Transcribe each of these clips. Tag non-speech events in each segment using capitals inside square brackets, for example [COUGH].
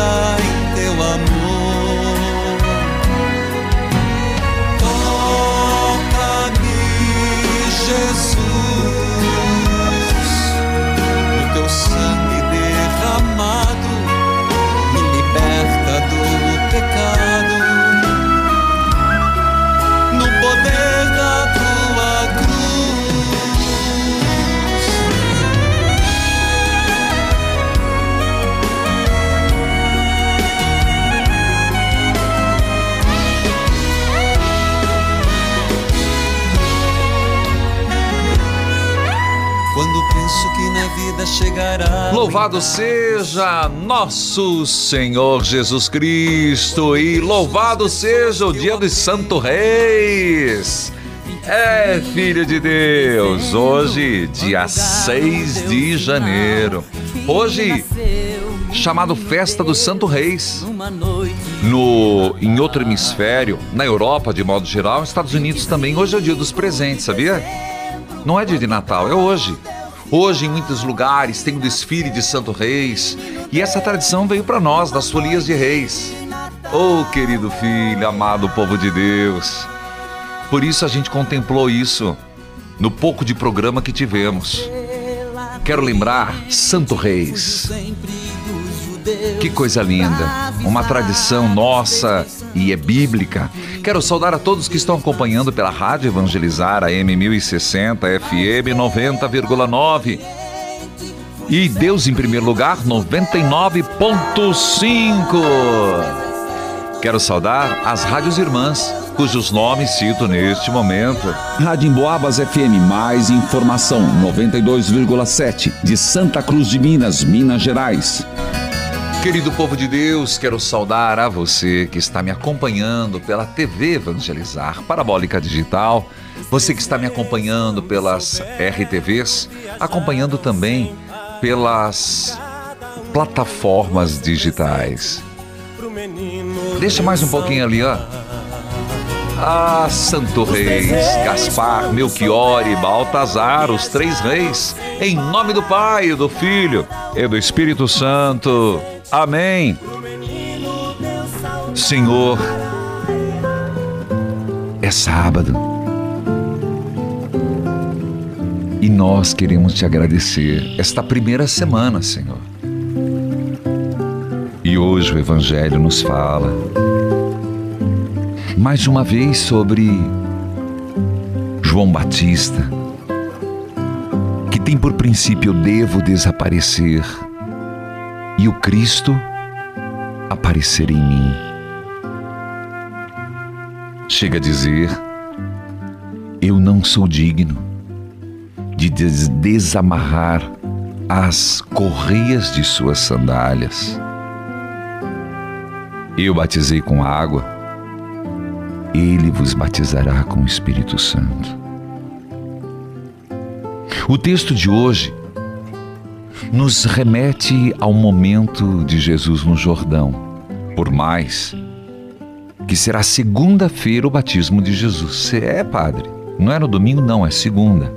Vida vida chegará. Louvado seja nosso Senhor Jesus Cristo e louvado seja o dia dos Santo Reis. É, filho de Deus, hoje, dia 6 de janeiro. Hoje, chamado Festa dos Santo Reis. No, em outro hemisfério, na Europa de modo geral, nos Estados Unidos também, hoje é o dia dos presentes, sabia? Não é dia de Natal, é hoje. Hoje, em muitos lugares, tem o desfile de Santo Reis. E essa tradição veio para nós, das folias de reis. Oh, querido filho, amado povo de Deus. Por isso a gente contemplou isso no pouco de programa que tivemos. Quero lembrar Santo Reis. Que coisa linda. Uma tradição nossa e é bíblica. Quero saudar a todos que estão acompanhando pela Rádio Evangelizar, a M1060 FM 90,9. E Deus em primeiro lugar, 99.5. Quero saudar as rádios irmãs, cujos nomes cito neste momento. Rádio Emboabas FM, mais informação, 92,7, de Santa Cruz de Minas, Minas Gerais. Querido povo de Deus, quero saudar a você que está me acompanhando pela TV Evangelizar Parabólica Digital, você que está me acompanhando pelas RTVs, acompanhando também pelas plataformas digitais. Deixa mais um pouquinho ali, ó. Ah, Santo Reis, Gaspar, Melchior e Baltazar, os três reis, em nome do Pai, do Filho e do Espírito Santo. Amém. Senhor, é sábado. E nós queremos te agradecer esta primeira semana, Senhor. E hoje o Evangelho nos fala mais uma vez sobre João Batista, que tem por princípio eu devo desaparecer e o Cristo aparecer em mim. Chega a dizer: Eu não sou digno de des desamarrar as correias de suas sandálias. Eu batizei com água, ele vos batizará com o Espírito Santo. O texto de hoje nos remete ao momento de Jesus no Jordão, por mais que será segunda-feira o batismo de Jesus. É, padre? Não é no domingo, não, é segunda.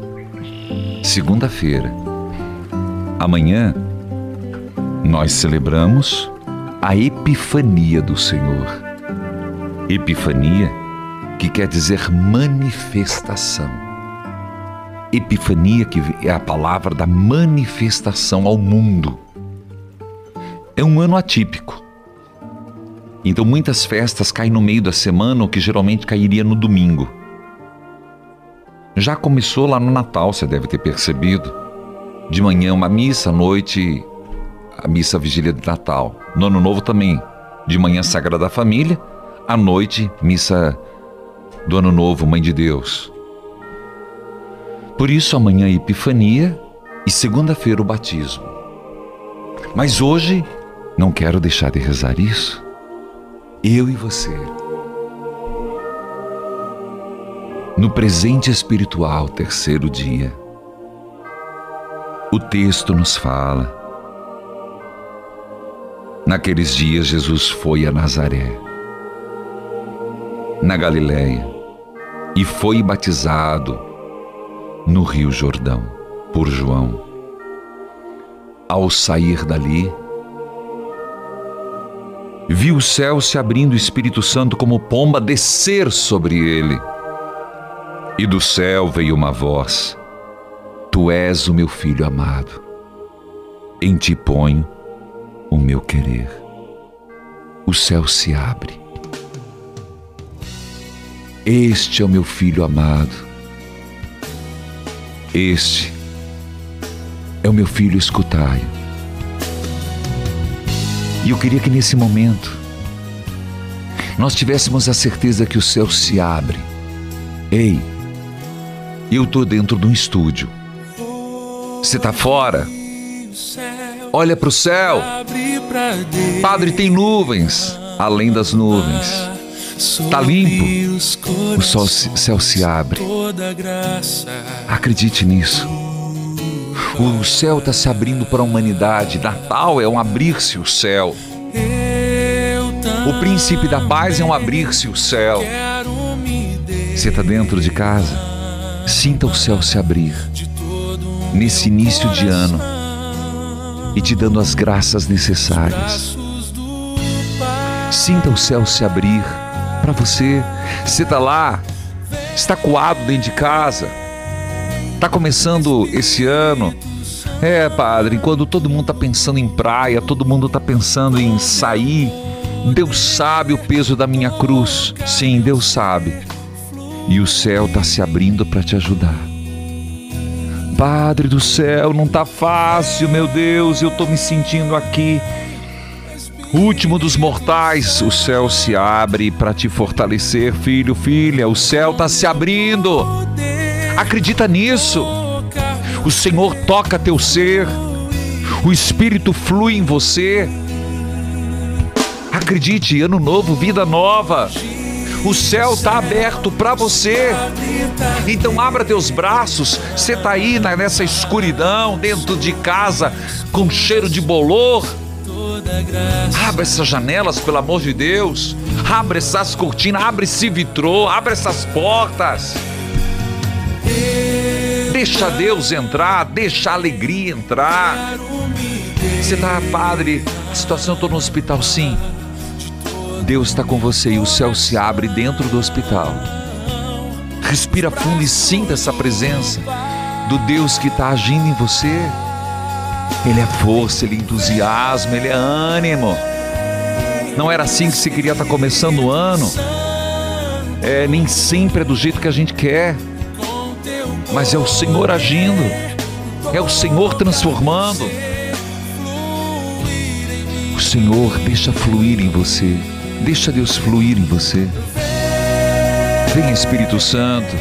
Segunda-feira. Amanhã nós celebramos a Epifania do Senhor. Epifania, que quer dizer manifestação. Epifania, que é a palavra da manifestação ao mundo. É um ano atípico. Então muitas festas caem no meio da semana, o que geralmente cairia no domingo. Já começou lá no Natal, você deve ter percebido. De manhã uma missa, à noite a missa vigília de Natal. No Ano Novo também. De manhã Sagrada Família, à noite missa do Ano Novo, Mãe de Deus. Por isso, amanhã é Epifania e segunda-feira o batismo. Mas hoje, não quero deixar de rezar isso. Eu e você. No presente espiritual, terceiro dia, o texto nos fala. Naqueles dias, Jesus foi a Nazaré, na Galiléia, e foi batizado no Rio Jordão por João. Ao sair dali, viu o céu se abrindo, o Espírito Santo como pomba descer sobre ele. E do céu veio uma voz: Tu és o meu filho amado, em ti ponho o meu querer. O céu se abre. Este é o meu filho amado. Este é o meu filho, escutai-o. E eu queria que nesse momento nós tivéssemos a certeza que o céu se abre. Ei, eu estou dentro de um estúdio. Você está fora? Olha para o céu. Padre, tem nuvens. Além das nuvens. Está limpo. O sol, céu se abre. Acredite nisso. O céu está se abrindo para a humanidade. Natal é um abrir-se o céu. O príncipe da paz é um abrir-se o céu. Você está dentro de casa? Sinta o céu se abrir nesse início de ano e te dando as graças necessárias. Sinta o céu se abrir para você. Você está lá, está coado dentro de casa, está começando esse ano. É, padre, quando todo mundo está pensando em praia, todo mundo está pensando em sair, Deus sabe o peso da minha cruz. Sim, Deus sabe. E o céu está se abrindo para te ajudar. Padre do céu, não tá fácil, meu Deus, eu tô me sentindo aqui. Último dos mortais, o céu se abre para te fortalecer, filho, filha, o céu tá se abrindo. Acredita nisso. O Senhor toca teu ser, o Espírito flui em você. Acredite, ano novo, vida nova. O céu está aberto para você. Então abra teus braços. Você está aí nessa escuridão, dentro de casa, com cheiro de bolor. Abra essas janelas, pelo amor de Deus. Abra essas cortinas, abre esse vitrô, abre essas portas. Deixa Deus entrar, deixa a alegria entrar. Você está, padre, a situação, estou no hospital, sim. Deus está com você e o céu se abre dentro do hospital. Respira fundo e sinta essa presença do Deus que está agindo em você. Ele é força, ele é entusiasmo, ele é ânimo. Não era assim que se queria estar tá começando o ano. É, nem sempre é do jeito que a gente quer. Mas é o Senhor agindo. É o Senhor transformando. O Senhor deixa fluir em você. Deixa Deus fluir em você. Vem Espírito Santo.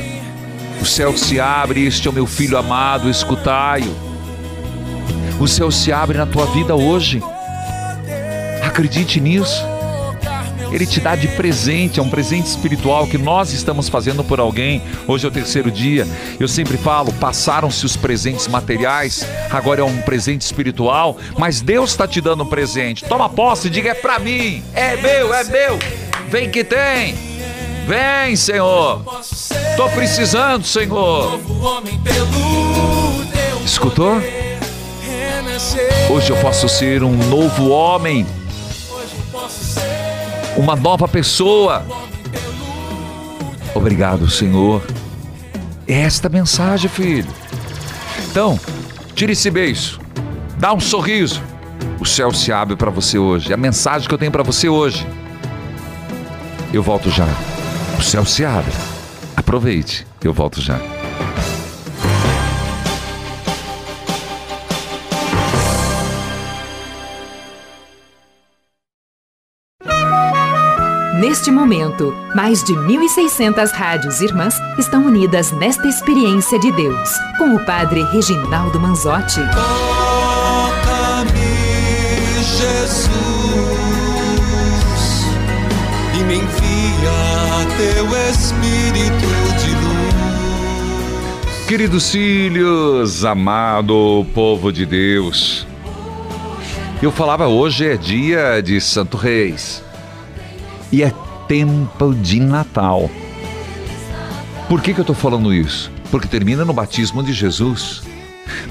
O céu se abre, este é o meu filho amado, escutai-o. O céu se abre na tua vida hoje. Acredite nisso. Ele te dá de presente, é um presente espiritual que nós estamos fazendo por alguém. Hoje é o terceiro dia. Eu sempre falo: passaram-se os presentes materiais, agora é um presente espiritual, mas Deus está te dando um presente. Toma posse e diga: é para mim, é meu, é meu. Vem que tem. Vem, Senhor. Tô precisando, Senhor. Escutou? Hoje eu posso ser um novo homem uma nova pessoa. Obrigado, Senhor. É esta mensagem, filho. Então, tire esse beijo, dá um sorriso. O céu se abre para você hoje. A mensagem que eu tenho para você hoje. Eu volto já. O céu se abre. Aproveite. Eu volto já. Neste momento, mais de 1.600 rádios irmãs estão unidas nesta experiência de Deus, com o Padre Reginaldo Manzotti. Toca-me, Jesus, e me envia teu Espírito de luz. Queridos filhos, amado povo de Deus, eu falava hoje é dia de Santo Reis e é tempo de Natal. Por que, que eu estou falando isso? Porque termina no batismo de Jesus.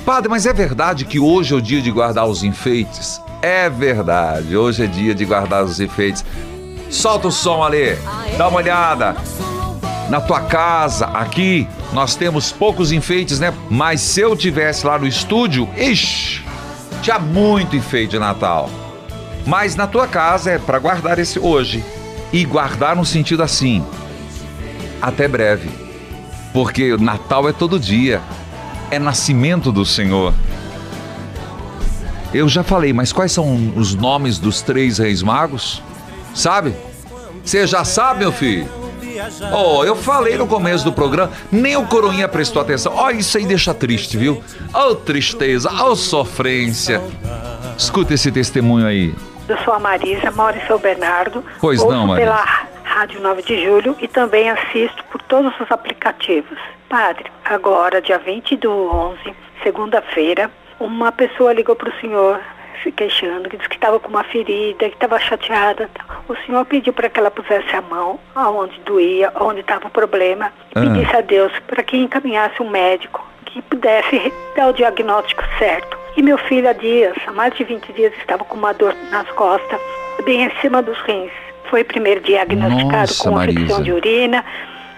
Padre, mas é verdade que hoje é o dia de guardar os enfeites? É verdade, hoje é dia de guardar os enfeites. Solta o som ali, dá uma olhada. Na tua casa, aqui, nós temos poucos enfeites, né? Mas se eu tivesse lá no estúdio, ixi, tinha muito enfeite de Natal. Mas na tua casa é para guardar esse hoje. E guardar no sentido assim, até breve. Porque Natal é todo dia, é nascimento do Senhor. Eu já falei, mas quais são os nomes dos três reis magos? Sabe? Você já sabe, meu filho? Oh, eu falei no começo do programa, nem o Coroinha prestou atenção. Ó, oh, isso aí deixa triste, viu? Ó, oh, tristeza, ó, oh, sofrência. Escuta esse testemunho aí. Eu sou a Marisa, moro em São Bernardo. Pois não, Marisa. pela Rádio 9 de Julho e também assisto por todos os aplicativos. Padre, agora, dia 20 do 11, segunda-feira, uma pessoa ligou para o senhor se queixando, que disse que estava com uma ferida, que estava chateada. O senhor pediu para que ela pusesse a mão aonde doía, onde estava o problema, e Ah. pedisse a Deus para que encaminhasse um médico que pudesse dar o diagnóstico certo. E meu filho há dias, há mais de 20 dias, estava com uma dor nas costas, bem em cima dos rins. Foi primeiro diagnosticado Nossa, com Marisa. infecção de urina,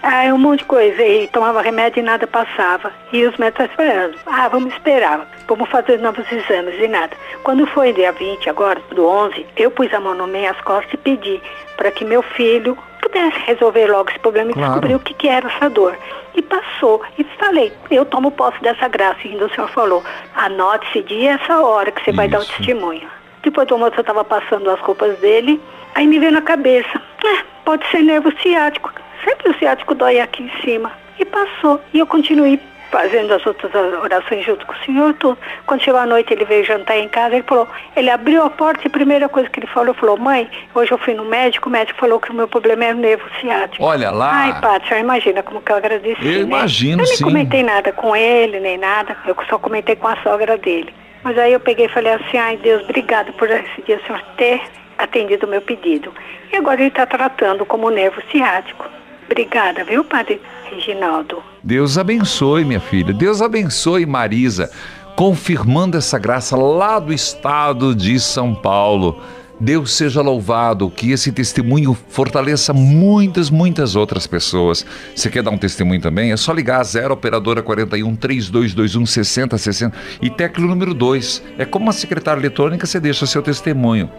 ah, um monte de coisa. E tomava remédio e nada passava. E os médicos esperando. Ah, vamos esperar. Vamos fazer novos exames e nada. Quando foi dia 20, agora, do 11, eu pus a mão no meio as costas e pedi para que meu filho pudesse resolver logo esse problema e Claro. descobrir o que, que era essa dor. E passou. E falei, eu tomo posse dessa graça. E ainda o senhor falou, anote esse dia e essa hora que você vai dar o Isso. testemunho. Depois do almoço eu estava passando as roupas dele, aí me veio na cabeça, "É, pode ser nervo ciático. Sempre o ciático dói aqui em cima. E passou. E eu continuei fazendo as outras orações junto com o senhor, tudo. Quando chegou a noite, ele veio jantar em casa, ele falou, ele abriu a porta e a primeira coisa que ele falou, falou, mãe, hoje eu fui no médico, o médico falou que o meu problema é nervo ciático. Olha lá. Ai, você imagina como que eu agradeci, Eu né? imagino, Eu nem sim. comentei nada com ele, nem nada, eu só comentei com a sogra dele. Mas aí eu peguei e falei assim, ai Deus, obrigado por esse dia o senhor ter atendido o meu pedido. E agora ele está tratando como nervo ciático. Obrigada, viu, Padre Reginaldo? Deus abençoe, minha filha. Deus abençoe, Marisa, confirmando essa graça lá do estado de São Paulo. Deus seja louvado, que esse testemunho fortaleça muitas, muitas outras pessoas. Você quer dar um testemunho também? É só ligar a 0 operadora 41 3221 6060 e tecla número 2. É como uma secretária eletrônica, você deixa seu testemunho.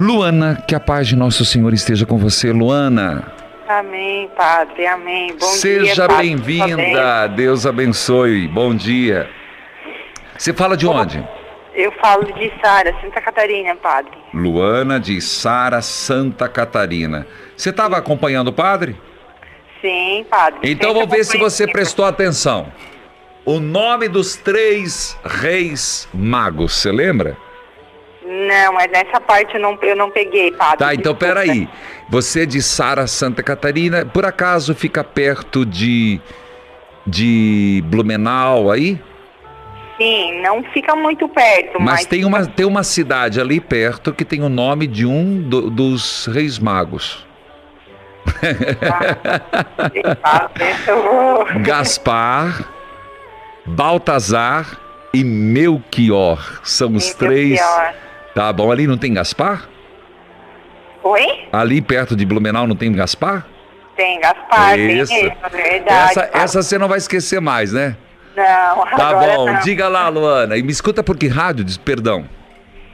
Luana, que a paz de nosso Senhor esteja com você, Luana. Amém, Padre, amém. Bom Seja bem-vinda, Deus abençoe, bom dia. Você fala de onde? Eu falo de Sara, Santa Catarina, Padre. Luana de Sara, Santa Catarina. Você estava acompanhando o padre? Sim, Padre. Então vamos ver se você prestou atenção. O nome dos três reis magos, você lembra? Não, mas nessa parte eu não, eu não peguei, Padre. Tá, então Desculpa. peraí. Você é de Sara, Santa Catarina, por acaso fica perto de de Blumenau aí? Sim, não fica muito perto, Mas mas... tem uma, tem uma cidade ali perto que tem o nome de um do- dos reis magos. Vou- [LAUGHS] Gaspar, Baltazar e Melchior. São os Sim, três. Tá bom, ali não tem Gaspar? Oi? Ali perto de Blumenau não tem Gaspar? Tem Gaspar, tem Isso. mesmo, é verdade. essa, essa você não vai esquecer mais, né? Não, Tá bom, não. diga lá, Luana. E me escuta por que rádio? Diz, perdão.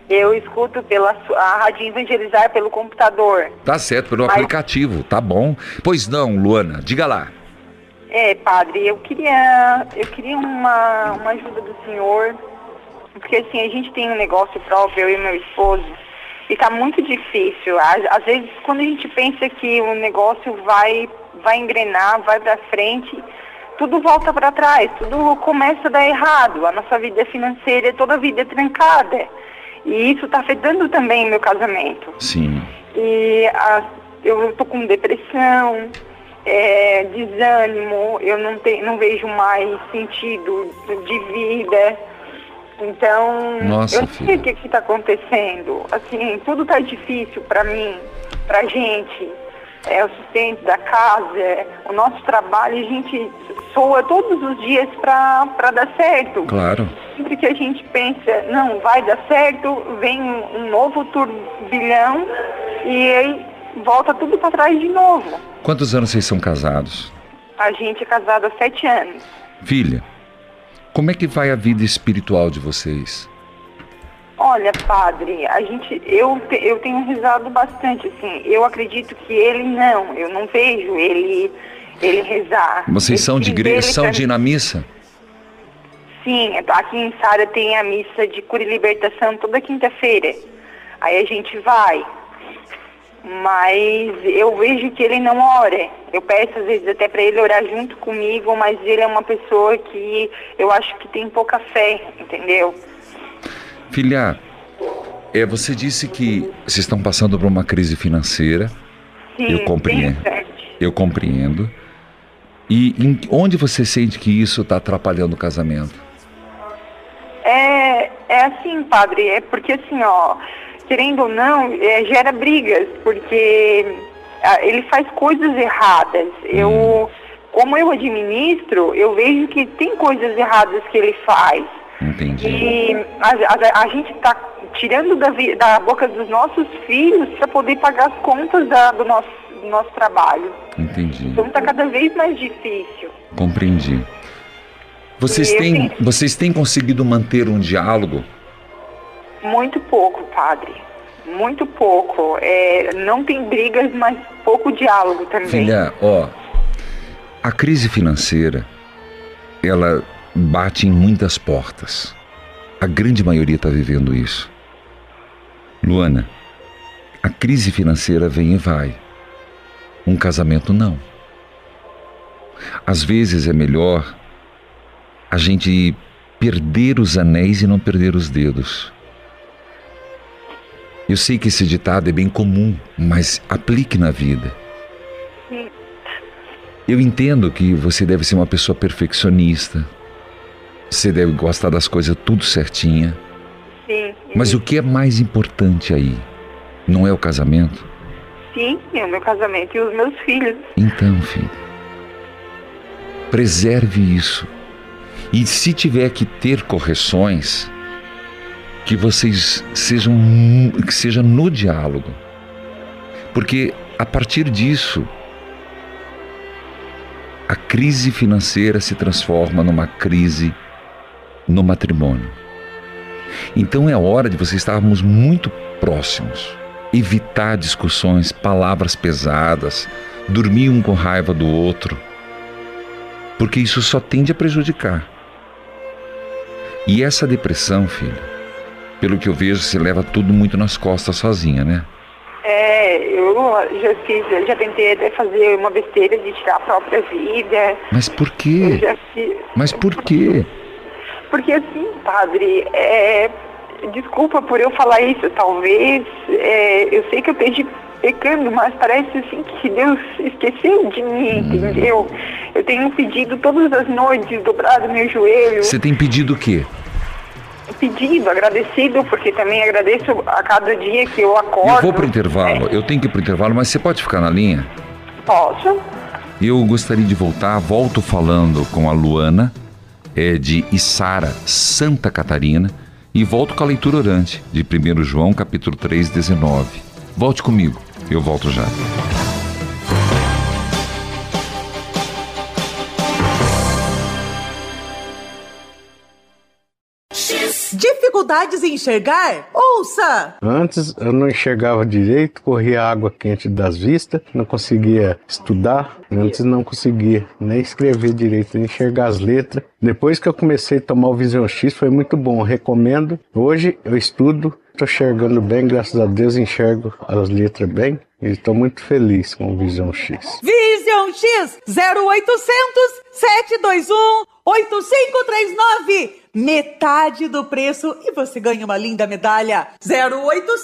Eu escuto pela a Rádio Evangelizar pelo computador. Tá certo, pelo Mas- aplicativo, tá bom. Pois não, Luana, diga lá. É, padre, eu queria, eu queria uma, uma ajuda do senhor, porque assim, a gente tem um negócio próprio, eu e meu esposo, E tá muito difícil. Às, vezes, quando a gente pensa que o negócio vai, vai engrenar, vai para frente, tudo volta para trás, tudo começa a dar errado. A nossa vida financeira, toda a vida é trancada. E isso está afetando também o meu casamento. Sim. E a, eu estou com depressão, é, desânimo, eu não, te, não vejo mais sentido de vida. Então, Nossa, eu não sei o que está acontecendo. Assim, tudo está difícil para mim, para gente. É, o sustento da casa, é, o nosso trabalho, a gente soa todos os dias para dar certo. Claro. Sempre que a gente pensa, não, vai dar certo, vem um, um novo turbilhão e aí volta tudo para trás de novo. Quantos anos vocês são casados? A gente é casado há sete anos. Filha, como é que vai a vida espiritual de vocês? Olha, padre, a gente, eu, eu tenho rezado bastante, assim. Eu acredito que ele não, eu não vejo ele, ele rezar. Vocês são de igreja, são de ir na missa? Sim, aqui em Sara tem a missa de cura e libertação toda quinta-feira. Aí a gente vai. Mas eu vejo que ele não ora. Eu peço às vezes até para ele orar junto comigo, mas ele é uma pessoa que eu acho que tem pouca fé, entendeu? Filha, é, você disse que vocês estão passando por uma crise financeira, Sim, Eu compreendo. eu compreendo. E em- onde você sente que isso está atrapalhando o casamento? É, é assim, padre, é porque assim, ó, querendo ou não, é, gera brigas, porque ah, ele faz coisas erradas. Eu, como eu administro, eu vejo que tem coisas erradas que ele faz. Entendi. E a, a- a gente está tirando da, da boca dos nossos filhos para poder pagar as contas da- do, nosso, do nosso trabalho. Entendi. Então está cada vez mais difícil. Compreendi. Vocês têm, tenho- vocês têm conseguido manter um diálogo? Muito pouco, padre. Muito pouco. É, não tem brigas, mas pouco diálogo também. Filha, ó, a crise financeira, ela bate em muitas portas. A grande maioria está vivendo isso. Luana, a crise financeira vem e vai. Um casamento não. Às vezes é melhor a gente perder os anéis e não perder os dedos. Eu sei que esse ditado é bem comum, mas aplique na vida. Eu entendo que você deve ser uma pessoa perfeccionista. Você deve gostar das coisas tudo certinha. Sim. Mas o que é mais importante aí? Não é o casamento? Sim, é o meu casamento e os meus filhos. Então, filho, preserve isso. E se tiver que ter correções, que vocês sejam que seja no diálogo. Porque a partir disso a crise financeira se transforma numa crise no matrimônio. Então é hora de vocês estarmos muito próximos, evitar discussões, palavras pesadas, dormir um com raiva do outro, porque isso só tende a prejudicar. E essa depressão, filho, pelo que eu vejo, você leva tudo muito nas costas sozinha, né? É, eu já fiz, eu já tentei até fazer uma besteira de tirar a própria vida. Mas por quê? fiz. Mas por quê? Porque assim, padre, é, desculpa por eu falar isso, talvez. é, eu sei que eu esteja pecando, mas parece assim que Deus esqueceu de mim, entendeu? Eu tenho pedido todas as noites, dobrado meu joelho, Você tem pedido o quê? Pedido, agradecido, porque também agradeço a cada dia que eu acordo. Eu vou pro intervalo, eu tenho que ir pro intervalo, mas você pode ficar na linha? Posso? Eu gostaria de voltar, volto falando com a Luana, é de Içara, Santa Catarina, e volto com a leitura orante de 1 João, capítulo 3, 19. Volte comigo, eu volto já. Dificuldades em enxergar? Ouça! Antes eu não enxergava direito, corria água quente das vistas, não conseguia estudar, antes não conseguia nem escrever direito, nem enxergar as letras. Depois que eu comecei a tomar o Vision X foi muito bom, recomendo. Hoje eu estudo Estou enxergando bem, graças a Deus enxergo as letras bem e estou muito feliz com o Visão X. Vision X 0800 721 8539. Metade do preço e você ganha uma linda medalha. 0800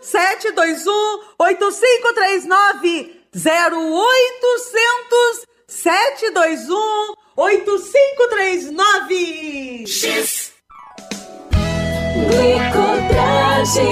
721 8539. 0800 721 8539. X. Glicotrage,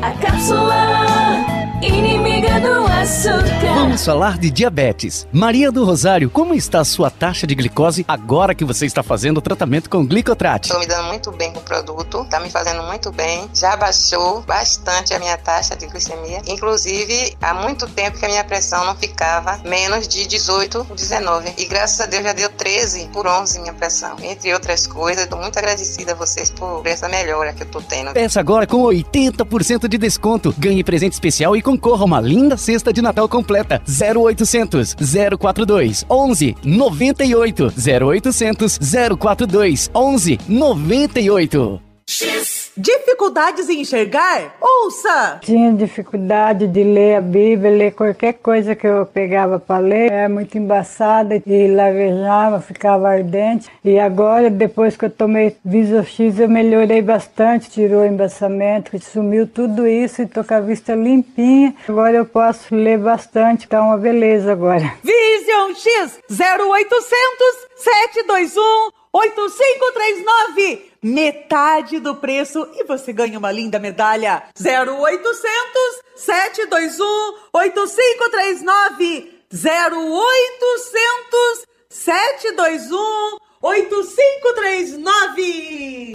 a cápsula inimiga do açúcar. Vamos falar de diabetes. Maria do Rosário, como está a sua taxa de glicose agora que você está fazendo o tratamento com glicotrate? Estou me dando muito bem com o produto, está me fazendo muito bem. Já baixou bastante a minha taxa de glicemia. Inclusive, há muito tempo que a minha pressão não ficava menos de 18, 19. E graças a Deus já deu 13 por 11 minha pressão. Entre outras coisas, estou muito agradecida a vocês por essa melhora que eu estou tendo. Peça agora com 80% de desconto. Ganhe presente especial e concorra a uma linda cesta de Natal completa. 0800 042 11 98 0800 042 11 98. Dificuldades em enxergar? Ouça! Tinha dificuldade de ler a Bíblia, ler qualquer coisa que eu pegava para ler. Era muito embaçada e lavejava, ficava ardente. E agora, depois que eu tomei Viso X, eu melhorei bastante. Tirou o embaçamento, sumiu tudo isso e tô com a vista limpinha. Agora eu posso ler bastante, tá uma beleza agora. Vision X 0800 721 8539. Metade do preço e você ganha uma linda medalha. 0800 721 8539. 0800 721 8539.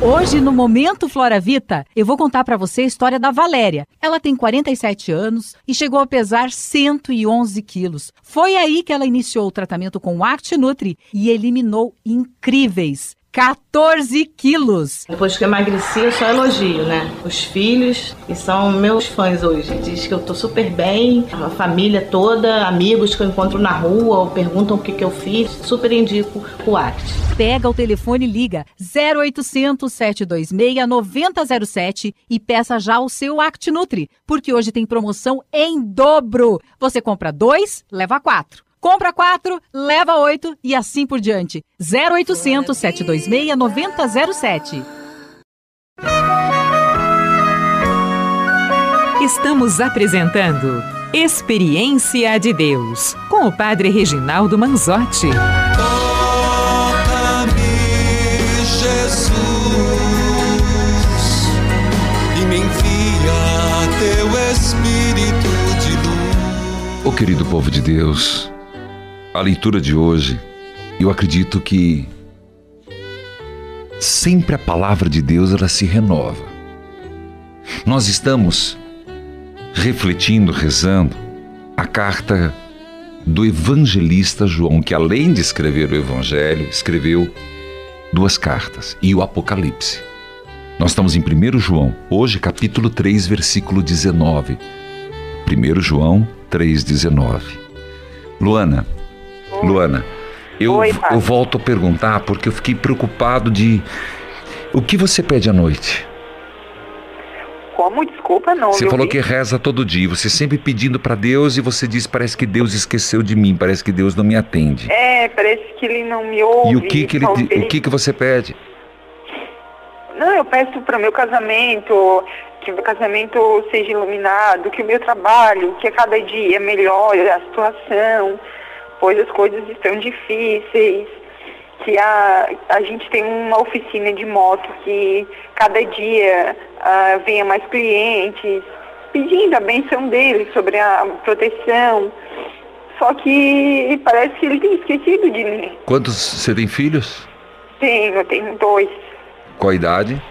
Hoje, no Momento Flora Vita, eu vou contar pra você a história da Valéria. Ela tem 47 anos e chegou a pesar 111 quilos. Foi aí que ela iniciou o tratamento com o Act Nutri e eliminou incríveis 14 quilos. Depois que eu emagreci, eu só elogio, né? Os filhos, que são meus fãs hoje. Diz que eu tô super bem, a família toda, amigos que eu encontro na rua, ou perguntam o que, que eu fiz. Super indico o Act. Pega o telefone e liga 0800 726 9007 e peça já o seu Act Nutri, porque hoje tem promoção em dobro. Você compra dois, leva quatro. Compra quatro, leva oito e assim por diante. 0800 726 9007. Estamos apresentando Experiência de Deus com o Padre Reginaldo Manzotti. Toca-me, Jesus, e me envia teu Espírito de luz. Ô querido povo de Deus, a leitura de hoje, eu acredito que sempre a palavra de Deus ela se renova. Nós estamos refletindo, rezando a carta do evangelista João, que além de escrever o evangelho, escreveu duas cartas e o Apocalipse. Nós estamos em 1 João, hoje capítulo 3, versículo 19. 1 João 3,19. Luana, Luana, eu, Oi, eu volto a perguntar porque eu fiquei preocupado de o que você pede à noite? Como? Desculpa, não. Você falou vi. que reza todo dia, você sempre pedindo para Deus e você diz parece que Deus esqueceu de mim, parece que Deus não me atende. É, parece que ele não me ouve. E o que que ele, talvez. o que que você pede? Não, eu peço para o meu casamento, que o meu casamento seja iluminado, que o meu trabalho, que a cada dia melhore a situação, pois as coisas estão difíceis, que a, a gente tem uma oficina de moto que cada dia ah, venha mais clientes, pedindo a benção dele sobre a proteção. Só que parece que ele tem esquecido de mim. Quantos você tem filhos? Tenho, eu tenho dois. Qual a idade?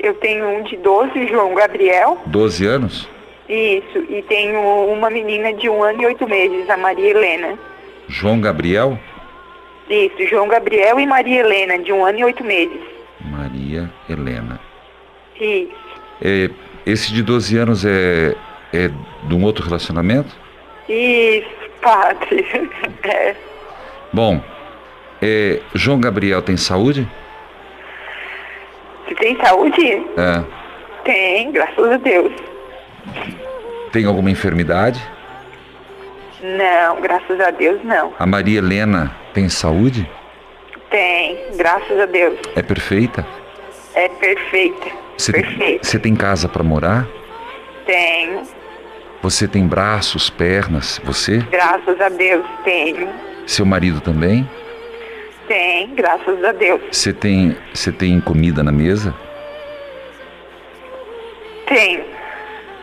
Eu tenho um de 12, João Gabriel. 12 anos? Isso, e tenho uma menina de um ano e oito meses, a Maria Helena. João Gabriel? Isso, João Gabriel e Maria Helena, de um ano e oito meses. Maria Helena. Isso. É, esse de 12 anos é, é de um outro relacionamento? Isso, padre. [LAUGHS] É. Bom, é, João Gabriel tem saúde? Você tem saúde? É. Tem, graças a Deus. Tem alguma enfermidade? Não, graças a Deus não. A Maria Helena tem saúde? Tem, graças a Deus. É perfeita? É perfeita. Você, Perfeita. você tem casa para morar? Tenho, Você tem braços, pernas? Você? graças a Deus, tenho. Seu marido também? Tem, graças a Deus. Você tem, você tem comida na mesa? Tenho,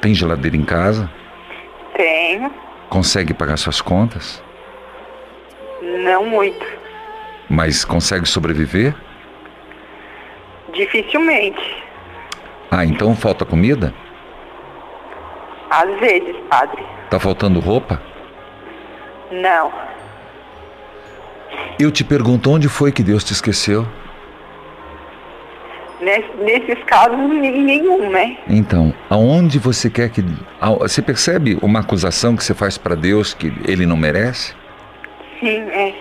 Tem geladeira em casa? tenho. Consegue pagar suas contas? Não muito. Mas consegue sobreviver? Dificilmente. Ah, então falta comida? Às vezes, padre. Tá faltando roupa? Não. Eu te pergunto onde foi que Deus te esqueceu? Nes- nesses casos, nenhum, né? Então, aonde você quer que. Você percebe uma acusação que você faz para Deus que ele não merece? Sim, é.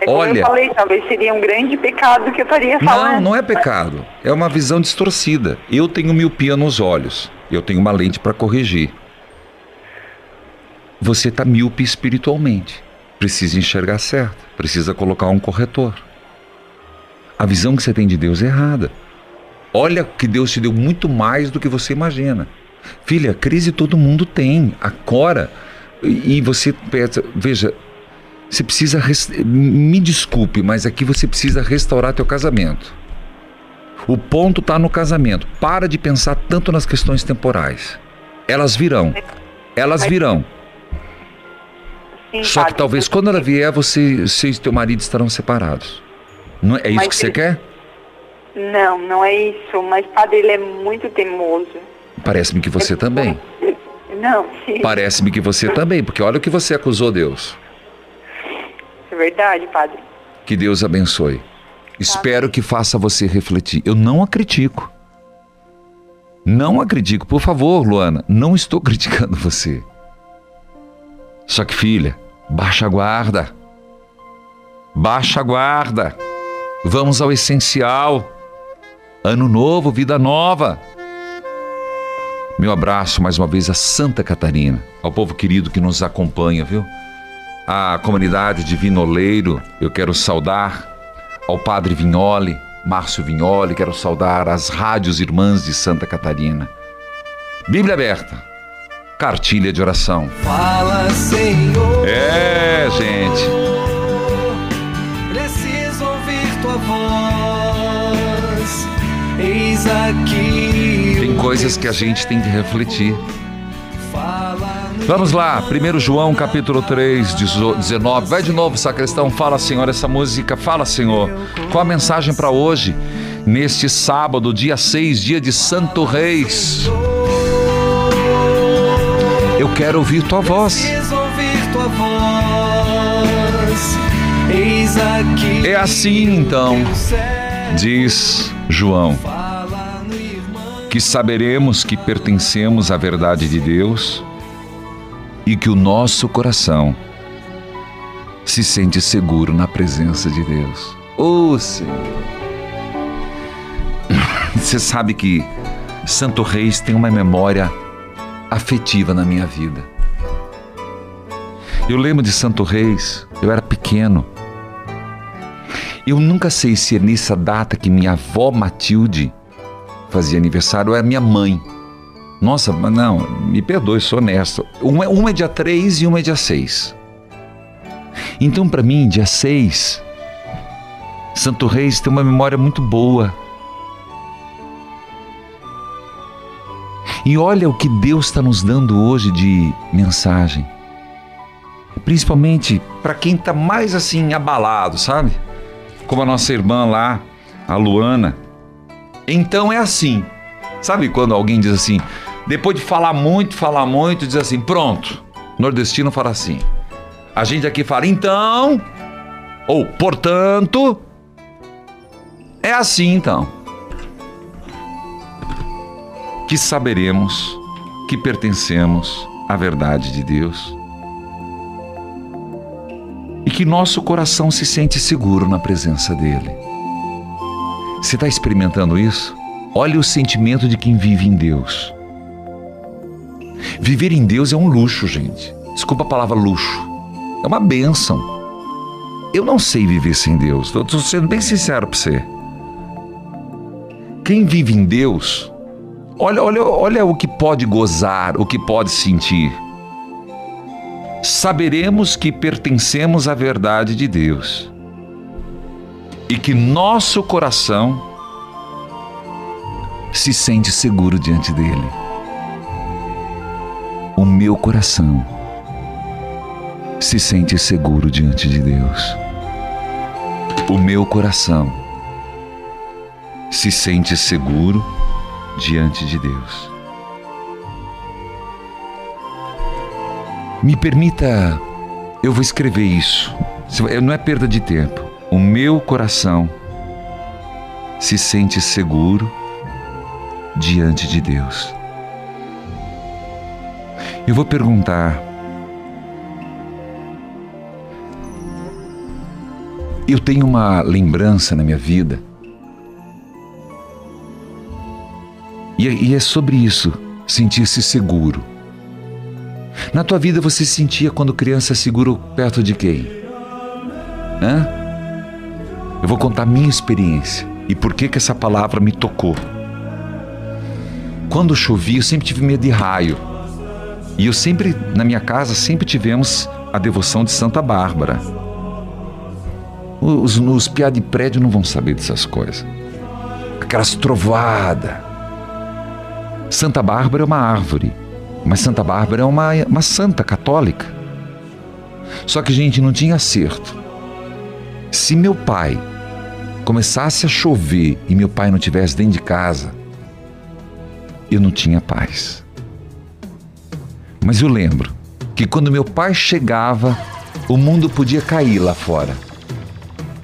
É como Olha- eu falei, talvez seria um grande pecado que eu estaria falando. Não, não é pecado. É uma visão distorcida. Eu tenho miopia nos olhos. Eu tenho uma lente para corrigir. Você está míope espiritualmente. Precisa enxergar certo. Precisa colocar um corretor. A visão que você tem de Deus é errada. Olha que Deus te deu muito mais do que você imagina. Filha, crise todo mundo tem. Agora. E você pensa, veja, você precisa. Me desculpe, mas aqui você precisa restaurar teu casamento. O ponto está no casamento. Para de pensar tanto nas questões temporais. Elas virão. Elas virão. Sim, Só que talvez quando ela vier, você, você e teu marido estarão separados. Não é, é isso Mas que você ele- quer? Não, não é isso. Mas, padre, ele é muito teimoso. Parece-me que você também. [LAUGHS] Não, sim. Parece-me que você também, porque olha o que você acusou Deus. É verdade, padre. Que Deus abençoe. Espero que faça você refletir. Eu não a critico. Não a critico. Por favor, Luana, não estou [LAUGHS] criticando você. Só que, filha, baixa a guarda. Baixa a guarda. Vamos ao essencial. Ano novo, vida nova. Meu abraço mais uma vez a Santa Catarina, ao povo querido que nos acompanha, viu? A comunidade de Vinoleiro, eu quero saudar ao Padre Vignoli, Márcio Vignoli, quero saudar as rádios irmãs de Santa Catarina. Bíblia aberta, cartilha de oração. Fala, Senhor. É, gente. Eis aqui. Tem coisas que a gente tem que refletir. Vamos lá, 1 João capítulo 3, 19. Vai de novo, sacristão. Fala, Senhor, essa música. Fala, Senhor. Qual a mensagem para hoje? Neste sábado, dia 6, dia de Santo Reis. Eu quero ouvir tua voz. É assim então, diz João, que saberemos que pertencemos à verdade de Deus e que o nosso coração se sente seguro na presença de Deus. Ô Senhor! [LAUGHS] Você sabe que Santo Reis tem uma memória afetiva na minha vida. Eu lembro de Santo Reis, eu era pequeno. Eu nunca sei se é nessa data que minha avó Matilde fazia aniversário era minha mãe. Nossa, não, me perdoe, sou honesto. Uma, uma é dia 3 e uma é dia 6. Então, para mim, dia 6, Santo Reis tem uma memória muito boa. E olha o que Deus está nos dando hoje de mensagem. Principalmente para quem está mais assim abalado, sabe? Como a nossa irmã lá, a Luana. Então é assim. Sabe quando alguém diz assim, depois de falar muito, falar muito, diz assim, pronto. Nordestino fala assim. A gente aqui fala, então, ou portanto. É assim então. Que saberemos que pertencemos à verdade de Deus e que nosso coração se sente seguro na presença dele. Você está experimentando isso? Olha o sentimento de quem vive em Deus. Viver em Deus é um luxo, gente. Desculpa a palavra luxo. É uma bênção. Eu não sei viver sem Deus. Estou sendo bem sincero para você. Quem vive em Deus, olha, olha, olha o que pode gozar, o que pode sentir. Saberemos que pertencemos à verdade de Deus e que nosso coração se sente seguro diante dele. O meu coração se sente seguro diante de Deus. O meu coração se sente seguro diante de Deus. Me permita, eu vou escrever isso. Não é perda de tempo. O meu coração se sente seguro diante de Deus. Eu vou perguntar: eu tenho uma lembrança na minha vida, e é sobre isso, sentir-se seguro. Na tua vida você se sentia quando criança seguro perto de quem? Hã? Eu vou contar minha experiência e por que que essa palavra me tocou. Quando chovia, eu sempre tive medo de raio. E eu sempre, na minha casa, sempre tivemos a devoção de Santa Bárbara. Os, os piá de prédio não vão saber dessas coisas. Aquelas trovadas. Santa Bárbara é uma árvore, mas Santa Bárbara é uma, uma santa católica. Só que, gente, não tinha acerto. Se meu pai começasse a chover e meu pai não tivesse dentro de casa, eu não tinha paz. Mas eu lembro que quando meu pai chegava, o mundo podia cair lá fora.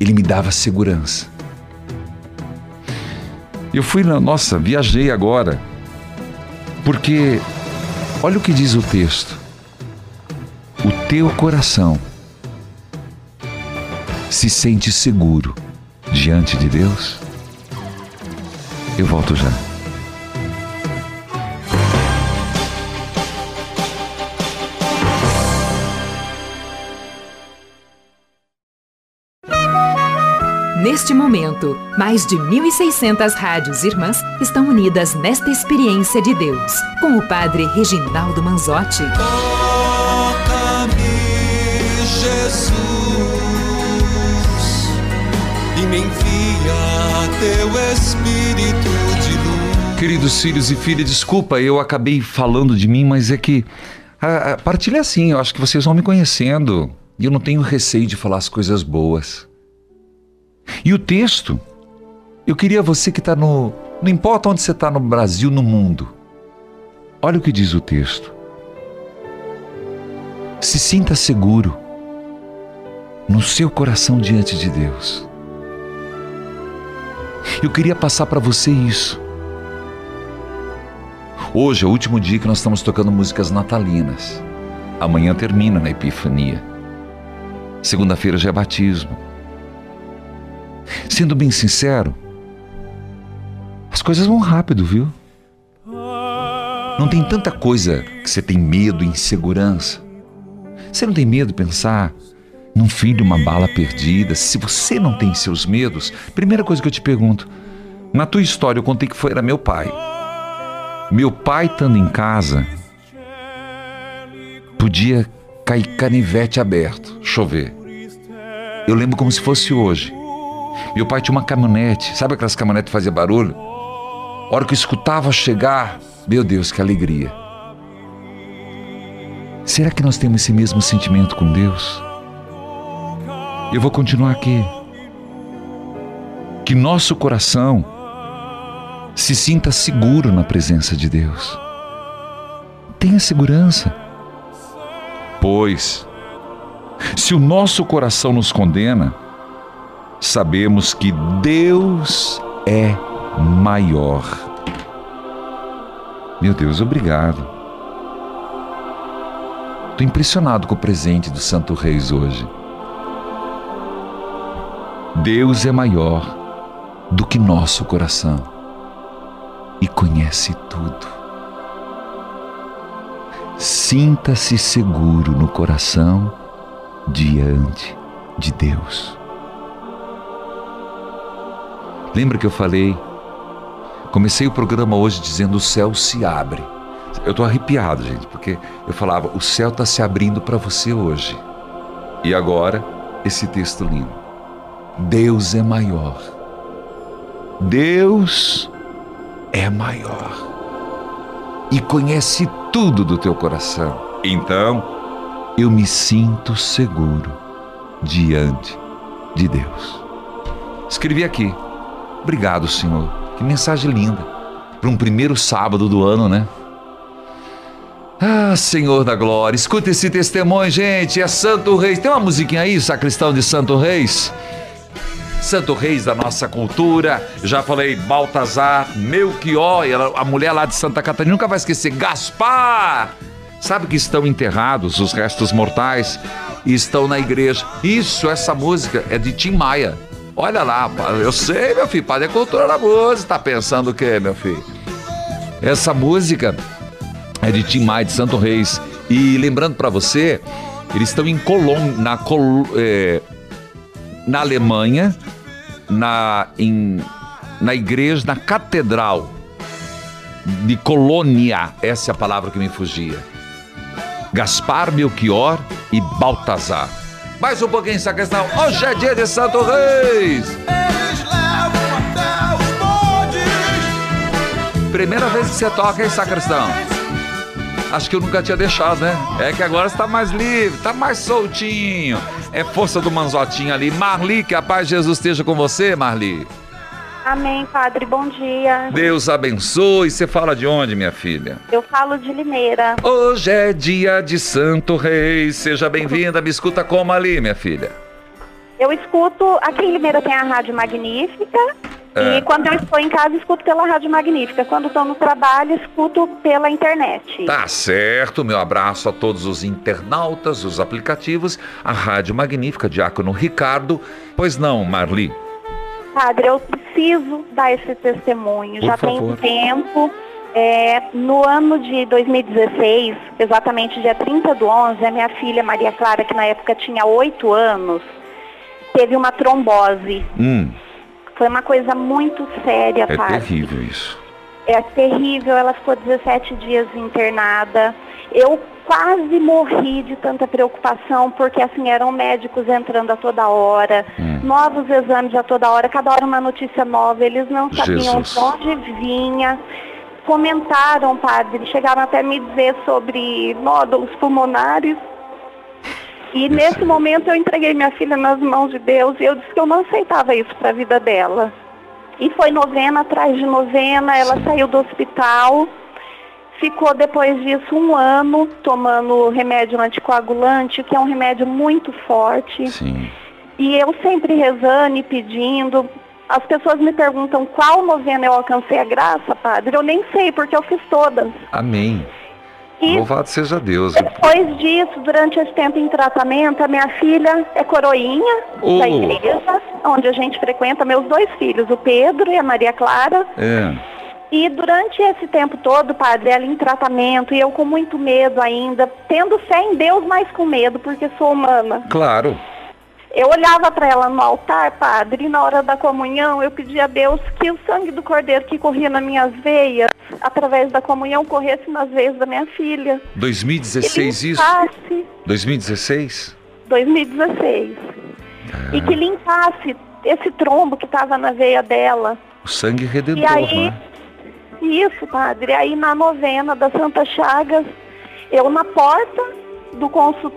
Ele me dava segurança. Eu fui na. Nossa, viajei agora. Porque, olha o que diz o texto. O teu coração se sente seguro diante de Deus? Eu volto já. Neste momento, mais de 1.600 rádios irmãs estão unidas nesta experiência de Deus, com o Padre Reginaldo Manzotti. Teu Espírito de luz. Queridos filhos e filhas, desculpa, eu acabei falando de mim, mas é que a, a partilha é assim, eu acho que vocês vão me conhecendo e eu não tenho receio de falar as coisas boas. E o texto, eu queria você que está no. Não importa onde você está no Brasil, no mundo. Olha o que diz o texto. Se sinta seguro no seu coração diante de Deus. Eu queria passar para você isso. Hoje é o último dia que nós estamos tocando músicas natalinas. Amanhã termina na Epifania. Segunda-feira já é batismo. Sendo bem sincero, as coisas vão rápido, viu? Não tem tanta coisa que você tem medo, insegurança. Você não tem medo de pensar num filho, uma bala perdida? Se você não tem seus medos, primeira coisa que eu te pergunto, na tua história eu contei que foi era meu pai. Meu pai estando em casa, podia cair canivete aberto, chover. Eu lembro como se fosse hoje. Meu pai tinha uma caminhonete, sabe aquelas caminhonetes que faziam barulho? A hora que eu escutava chegar, meu Deus, que alegria. Será que nós temos esse mesmo sentimento com Deus? Eu vou continuar aqui. Que nosso coração se sinta seguro na presença de Deus. Tenha segurança. Pois, se o nosso coração nos condena, sabemos que Deus é maior. Meu Deus, obrigado. Estou impressionado com o presente do Santo Reis hoje. Deus é maior do que nosso coração. e conhece tudo. Sinta-se seguro no coração diante de Deus. Lembra que eu falei? Comecei o programa hoje dizendo o céu se abre. Eu estou arrepiado, gente, porque eu falava o céu está se abrindo para você hoje. E agora esse texto lindo. Deus é maior. Deus é maior e conhece tudo do teu coração. Então, eu me sinto seguro diante de Deus. Escrevi aqui. Obrigado, Senhor. Que mensagem linda. Para um primeiro sábado do ano, né? Ah, Senhor da Glória, escuta esse testemunho, gente. É Santo Reis. Tem uma musiquinha aí, sacristão de Santo Reis? Santo Reis da nossa cultura. Já falei Baltazar, Melchior, a mulher lá de Santa Catarina nunca vai esquecer. Gaspar! Sabe que estão enterrados os restos mortais e estão na igreja. Isso, essa música é de Tim Maia. Olha lá, eu sei, meu filho, padre é cultura da música. Tá pensando o quê, meu filho? Essa música é de Tim Maia de Santo Reis. E lembrando para você, eles estão em Colônia, na, Col- é, na Alemanha, na, em, na igreja, na catedral de Colônia. Essa é a palavra que me fugia. Gaspar, Melchior e Baltazar. Mais um pouquinho, sacristão. Hoje é dia de Santo Reis. Primeira vez que você toca, hein, sacristão? Acho que eu nunca tinha deixado, né? É que agora você tá mais livre, tá mais soltinho. É força do manzotinho ali. Marli, que a paz de Jesus esteja com você, Marli. Amém, padre. Bom dia. Deus abençoe. Você fala de onde, minha filha? Eu falo de Limeira. Hoje é dia de Santo Reis. Seja bem-vinda. Me escuta como ali, minha filha? Eu escuto, aqui em Limeira tem a Rádio Magnífica. É. E quando eu estou em casa, escuto pela Rádio Magnífica. Quando estou no trabalho, escuto pela internet. Tá certo. Meu abraço a todos os internautas, os aplicativos, a Rádio Magnífica, Diácono Ricardo. Pois não, Marli? Padre, eu preciso dar esse testemunho. Por Já favor. tem tempo. É, no ano de 2016, exatamente dia 30 do 11, a minha filha Maria Clara, que na época tinha 8 anos, teve uma trombose. Hum, Foi uma coisa muito séria, é padre. terrível isso. É terrível, ela ficou 17 dias internada. Eu quase morri de tanta preocupação, porque assim, eram médicos entrando a toda hora, novos exames a toda hora, cada hora uma notícia nova, eles não sabiam Jesus. de onde vinha. Comentaram, padre, chegaram até me dizer sobre nódulos pulmonares. E nesse momento eu entreguei minha filha nas mãos de Deus e eu disse que eu não aceitava isso para a vida dela. E foi novena atrás de novena, ela saiu do hospital, ficou depois disso um ano tomando remédio anticoagulante, que é um remédio muito forte. Sim. E eu sempre rezando e pedindo. As pessoas me perguntam qual novena eu alcancei a graça, padre. Eu nem sei, porque eu fiz todas. Amém. E Louvado seja Deus. depois disso, durante esse tempo em tratamento, a minha filha é coroinha Oh. da igreja, onde a gente frequenta, meus dois filhos, o Pedro e a Maria Clara. É. E durante esse tempo todo, padre, ela em tratamento, e eu com muito medo ainda, tendo fé em Deus, mas com medo, porque sou humana. Claro. Eu olhava para ela no altar, padre, e na hora da comunhão eu pedia a Deus que o sangue do cordeiro que corria nas minhas veias, através da comunhão, corresse nas veias da minha filha. 2016 isso? Limpasse, 2016? 2016. E que limpasse esse trombo que estava na veia dela. O sangue redentor, E aí, né? isso, padre. Aí na novena da Santa Chagas, eu na porta do,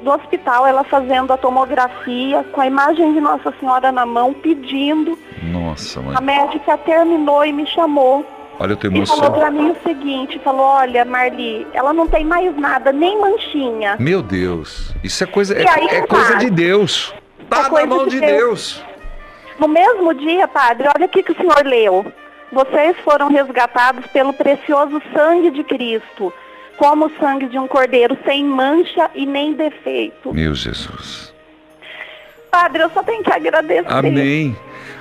do hospital, ela fazendo a tomografia, com a imagem de Nossa Senhora na mão, pedindo. Nossa, mãe. A médica terminou e me chamou. Olha, eu tô E falou pra mim o seguinte, falou, olha, Marli, ela não tem mais nada, nem manchinha. Meu Deus, isso é coisa, é, é coisa de Deus. Tá na coisa mão de de Deus. Deus. No mesmo dia, padre, olha o que, que o senhor leu. Vocês foram resgatados pelo precioso sangue de Cristo, como o sangue de um cordeiro sem mancha e nem defeito. Meu Jesus. Padre, eu só tenho que agradecer. Amém.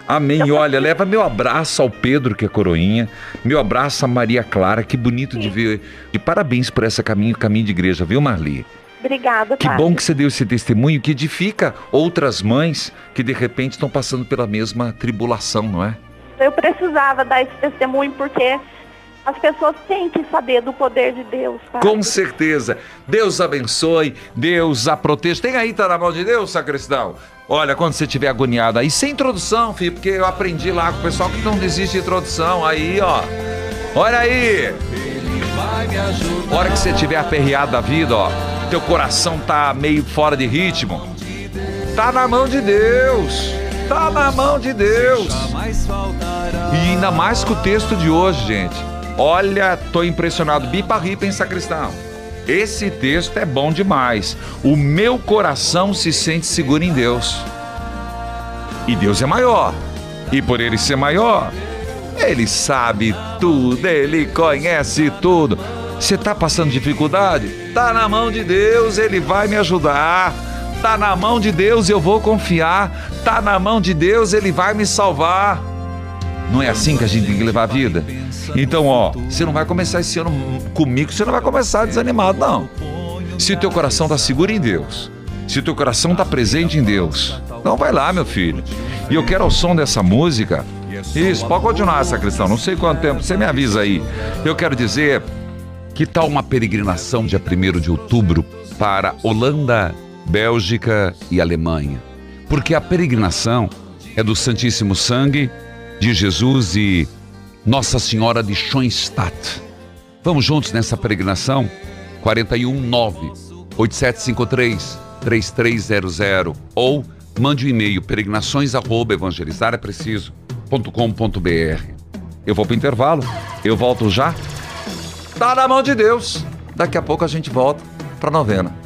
Amém. Olha, leva meu abraço ao Pedro, que é coroinha. Meu abraço a Maria Clara. Que bonito de ver. E parabéns por esse caminho, caminho de igreja, viu, Marli? Obrigada, Que padre. bom que você deu esse testemunho que edifica outras mães que de repente estão passando pela mesma tribulação, não é? Eu precisava dar esse testemunho porque as pessoas têm que saber do poder de Deus. Com certeza. Deus abençoe, Deus a proteja. Tem aí, tá na mão de Deus, sacristão? Olha, quando você estiver agoniado aí, sem introdução, filho, porque eu aprendi lá com o pessoal que não desiste de introdução. Aí, ó. Olha aí. Hora que você estiver aperreado da vida, ó, teu coração tá meio fora de ritmo. Tá na mão de Deus. Tá na mão de Deus. E ainda mais com o texto de hoje, gente. Olha, tô impressionado. Bipa ripa, hein, sacristão? Esse texto é bom demais. O meu coração se sente seguro em Deus. E Deus é maior. E por ele ser maior, ele sabe tudo, ele conhece tudo. Você tá passando dificuldade? Tá na mão de Deus, ele vai me ajudar. Tá na mão de Deus, eu vou confiar. Tá na mão de Deus, ele vai me salvar. Não é assim que a gente tem que levar a vida? Então, ó, você não vai começar esse ano comigo, você não vai começar desanimado, não. Se o teu coração tá seguro em Deus, se o teu coração tá presente em Deus, então vai lá, meu filho. E eu quero ao som dessa música. Isso, pode continuar, sacristão. Não sei quanto tempo, você me avisa aí. Eu quero dizer que tal uma peregrinação dia 1 de outubro para Holanda, Bélgica e Alemanha? Porque a peregrinação é do Santíssimo Sangue de Jesus e Nossa Senhora de Schoenstatt. Vamos juntos nessa peregrinação? 419 8753 3300 ou mande um e-mail peregrinações arroba evangelizar é preciso.com.br. Eu vou para o intervalo, eu volto já. Tá na mão de Deus. Daqui a pouco a gente volta para novena.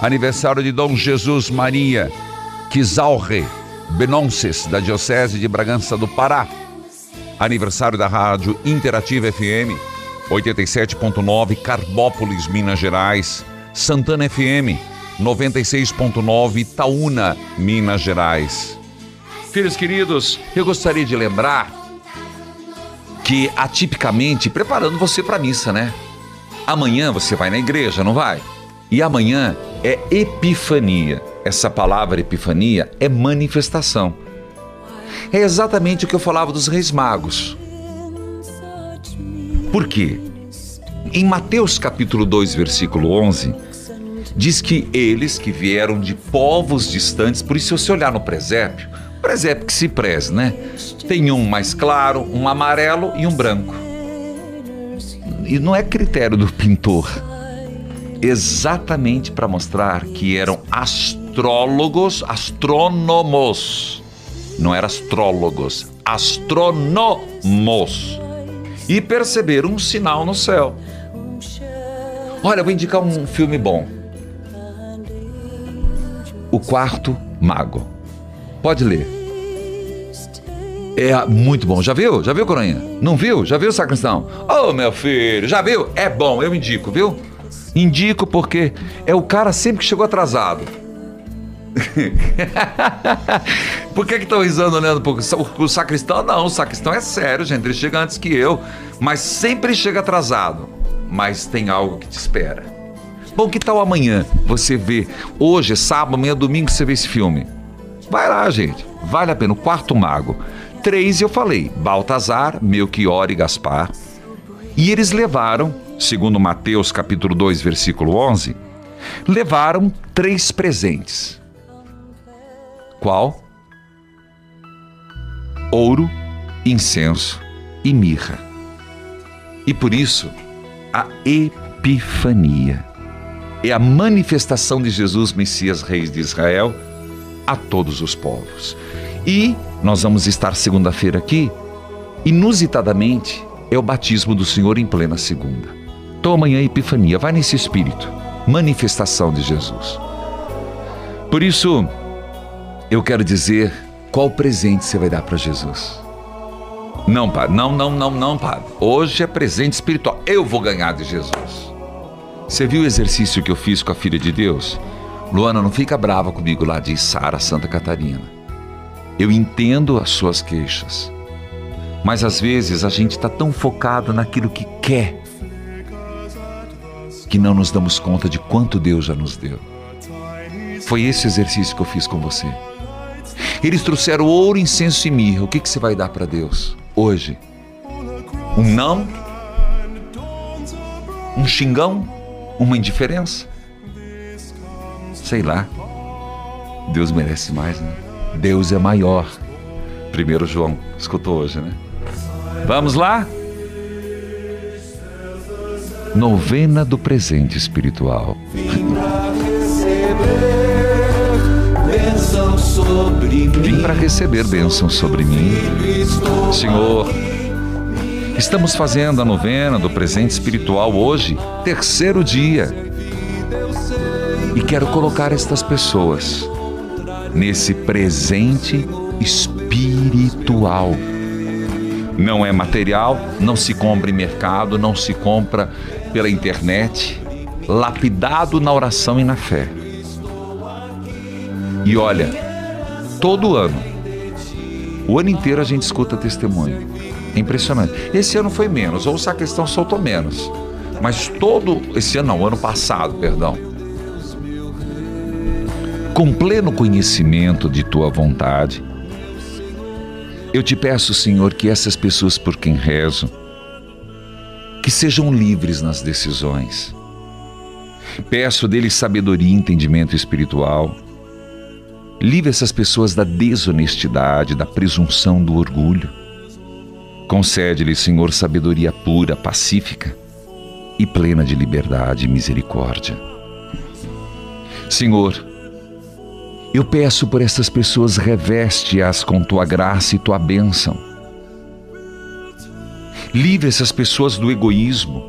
aniversário de Dom Jesus Maria Quisalre Benonces, da Diocese de Bragança do Pará. Aniversário da Rádio Interativa FM 87.9 Carbópolis, Minas Gerais. Santana FM 96.9 Itaúna, Minas Gerais. Filhos queridos, eu gostaria de lembrar que atipicamente preparando você para a missa, né? Amanhã você vai na igreja, não vai? E amanhã é Epifania. Essa palavra Epifania é manifestação. É exatamente o que eu falava dos Reis Magos. Por quê? Em Mateus capítulo 2, versículo 11, diz que eles que vieram de povos distantes, por isso se você olhar no presépio, presépio que se preze, né? Tem um mais claro, um amarelo e um branco. E não é critério do pintor exatamente para mostrar que eram astrólogos, astrônomos. Não eram astrólogos, astrônomos. E perceberam um sinal no céu. Olha, eu vou indicar um filme bom. O Quarto Mago. Pode ler. É muito bom. Já viu? Já viu, Coronha? Não viu? Já viu, Sacristão? Ô, meu filho, já viu? É bom, eu indico, viu? Indico porque é o cara sempre que chegou atrasado. [LAUGHS] Por que que estão risando olhando pro o, sacristão? Não, o sacristão é sério, gente. Ele chega antes que eu, mas sempre chega atrasado. Mas tem algo que te espera. Bom, que tal amanhã você vê? Hoje é sábado, amanhã é domingo você vê esse filme. Vai lá, gente. Vale a pena. O Quarto Mago. Três eu falei: Baltazar, Melchior e Gaspar. E eles levaram, segundo Mateus capítulo 2, versículo 11, levaram três presentes. Qual? Ouro, incenso e mirra. E por isso, a Epifania é a manifestação de Jesus, Messias, Rei de Israel, a todos os povos. E nós vamos estar segunda-feira aqui, inusitadamente, é o batismo do Senhor em plena segunda. Então amanhã é Epifania, vai nesse espírito, manifestação de Jesus. Por isso, eu quero dizer qual presente você vai dar para Jesus. Não, padre, não, não, não, não, padre. Hoje é presente espiritual. Eu vou ganhar de Jesus. Você viu o exercício que eu fiz com a filha de Deus? Luana, não fica brava comigo lá de Sara, Santa Catarina. Eu entendo as suas queixas. Mas às vezes a gente está tão focado naquilo que quer que não nos damos conta de quanto Deus já nos deu. Foi esse exercício que eu fiz com você. Eles trouxeram ouro, incenso e mirra. O que, que você vai dar para Deus hoje? Um não? Um xingão? Uma indiferença? Sei lá. Deus merece mais, né? Deus é maior. Primeiro João, escutou hoje, né? Vamos lá? Novena do presente espiritual. Bênção sobre mim. Vim para receber bênção sobre mim. Senhor, estamos fazendo a novena do presente espiritual hoje, terceiro dia. E quero colocar estas pessoas nesse presente espiritual. Não é material, não se compra em mercado, não se compra pela internet, lapidado na oração e na fé. E olha, todo ano, o ano inteiro a gente escuta testemunho. É impressionante. Esse ano foi menos, ou questão soltou menos. Mas todo esse ano, não, ano passado, perdão. Com pleno conhecimento de tua vontade, eu te peço, Senhor, que essas pessoas por quem rezo, que sejam livres nas decisões. Peço deles sabedoria e entendimento espiritual. Livre essas pessoas da desonestidade, da presunção, do orgulho. Concede-lhes, Senhor, sabedoria pura, pacífica e plena de liberdade e misericórdia. Senhor, eu peço por essas pessoas, reveste-as com tua graça e tua bênção. Livre essas pessoas do egoísmo,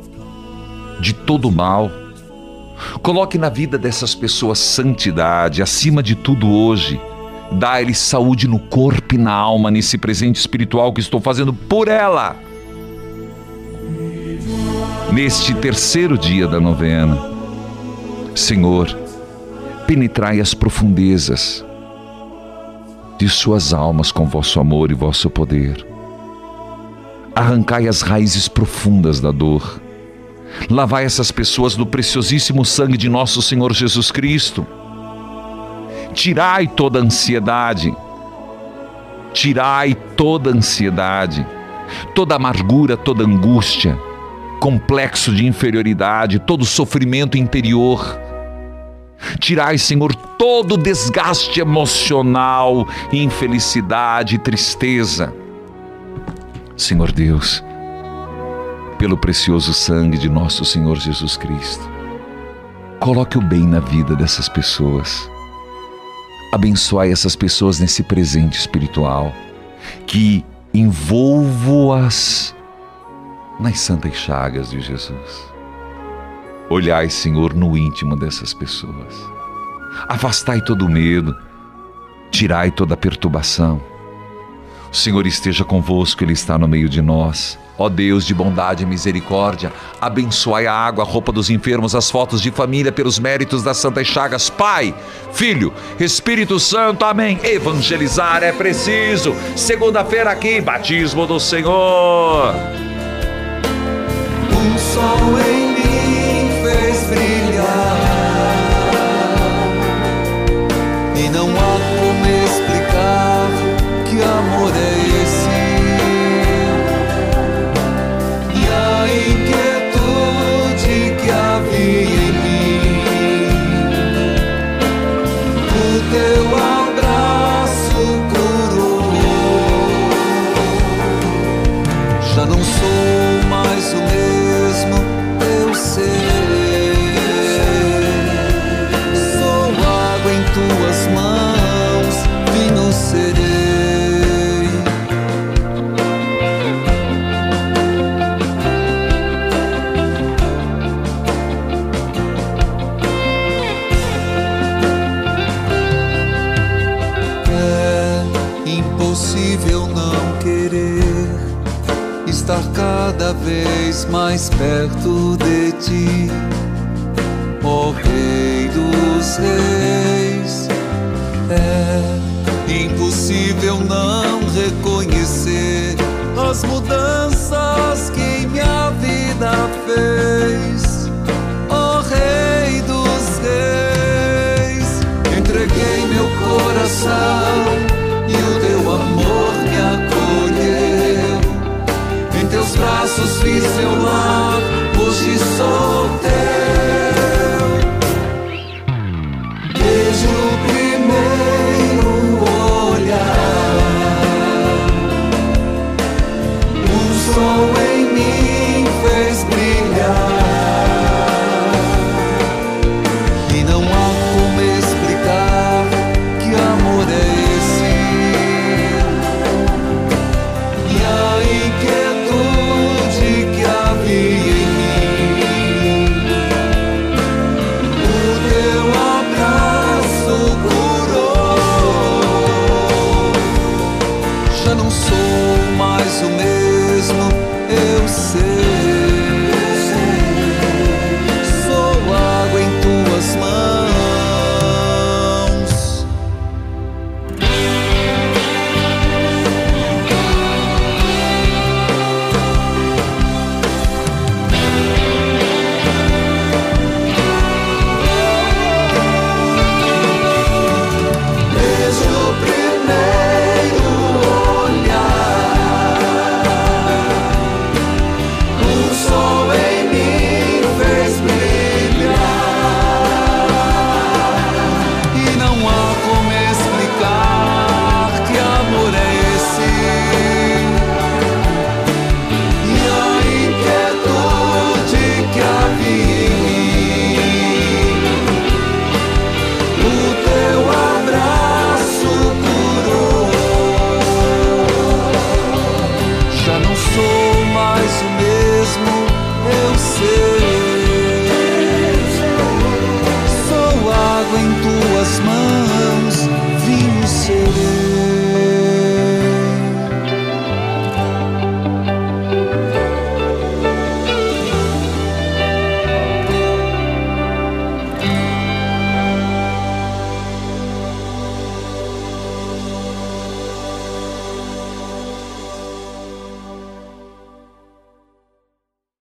de todo mal. Coloque na vida dessas pessoas santidade, acima de tudo hoje. Dá-lhes saúde no corpo e na alma, nesse presente espiritual que estou fazendo por ela. Neste terceiro dia da novena, Senhor, penetrai as profundezas de suas almas com vosso amor e vosso poder. Arrancai as raízes profundas da dor. Lavai essas pessoas do preciosíssimo sangue de nosso Senhor Jesus Cristo. Tirai toda ansiedade. Tirai toda ansiedade, toda amargura, toda angústia, complexo de inferioridade, todo sofrimento interior. Tirai, Senhor, todo desgaste emocional, infelicidade tristeza. Senhor Deus, pelo precioso sangue de nosso Senhor Jesus Cristo, coloque o bem na vida dessas pessoas. Abençoai essas pessoas nesse presente espiritual, que envolvo-as nas santas chagas de Jesus. Olhai, Senhor, no íntimo dessas pessoas. Afastai todo o medo, tirai toda a perturbação. Senhor esteja convosco, Ele está no meio de nós. Ó Deus de bondade e misericórdia, abençoai a água, a roupa dos enfermos, as fotos de família pelos méritos das santas chagas. Pai, Filho, Espírito Santo, amém. Evangelizar é preciso. Segunda-feira aqui, batismo do Senhor. Um sol em que